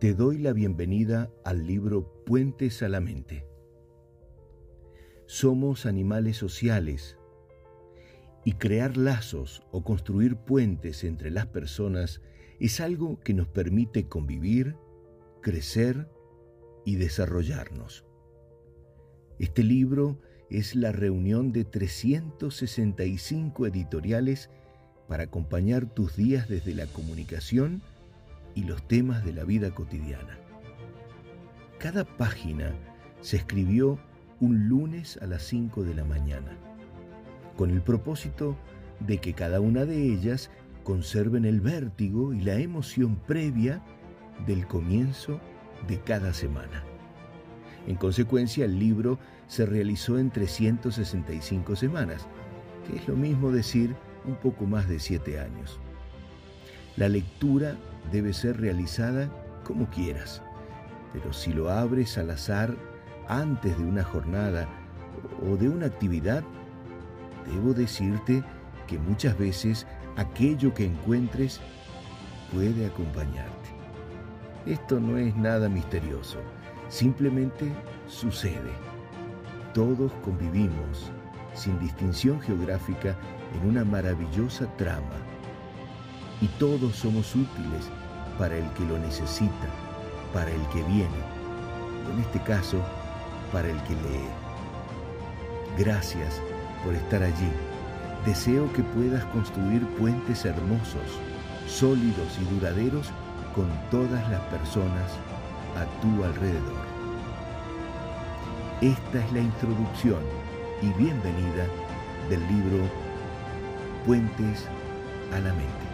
Te doy la bienvenida al libro Puentes a la Mente. Somos animales sociales y crear lazos o construir puentes entre las personas es algo que nos permite convivir, crecer y desarrollarnos. Este libro es la reunión de 365 editoriales para acompañar tus días desde la comunicación y los temas de la vida cotidiana. Cada página se escribió un lunes a las 5 de la mañana, con el propósito de que cada una de ellas conserven el vértigo y la emoción previa del comienzo de cada semana. En consecuencia, el libro se realizó en 365 semanas, que es lo mismo decir un poco más de siete años. La lectura debe ser realizada como quieras, pero si lo abres al azar antes de una jornada o de una actividad, debo decirte que muchas veces aquello que encuentres puede acompañarte. Esto no es nada misterioso, simplemente sucede. Todos convivimos, sin distinción geográfica, en una maravillosa trama y todos somos útiles para el que lo necesita, para el que viene, y en este caso, para el que lee. Gracias por estar allí. Deseo que puedas construir puentes hermosos, sólidos y duraderos con todas las personas a tu alrededor. Esta es la introducción y bienvenida del libro Puentes a la Mente.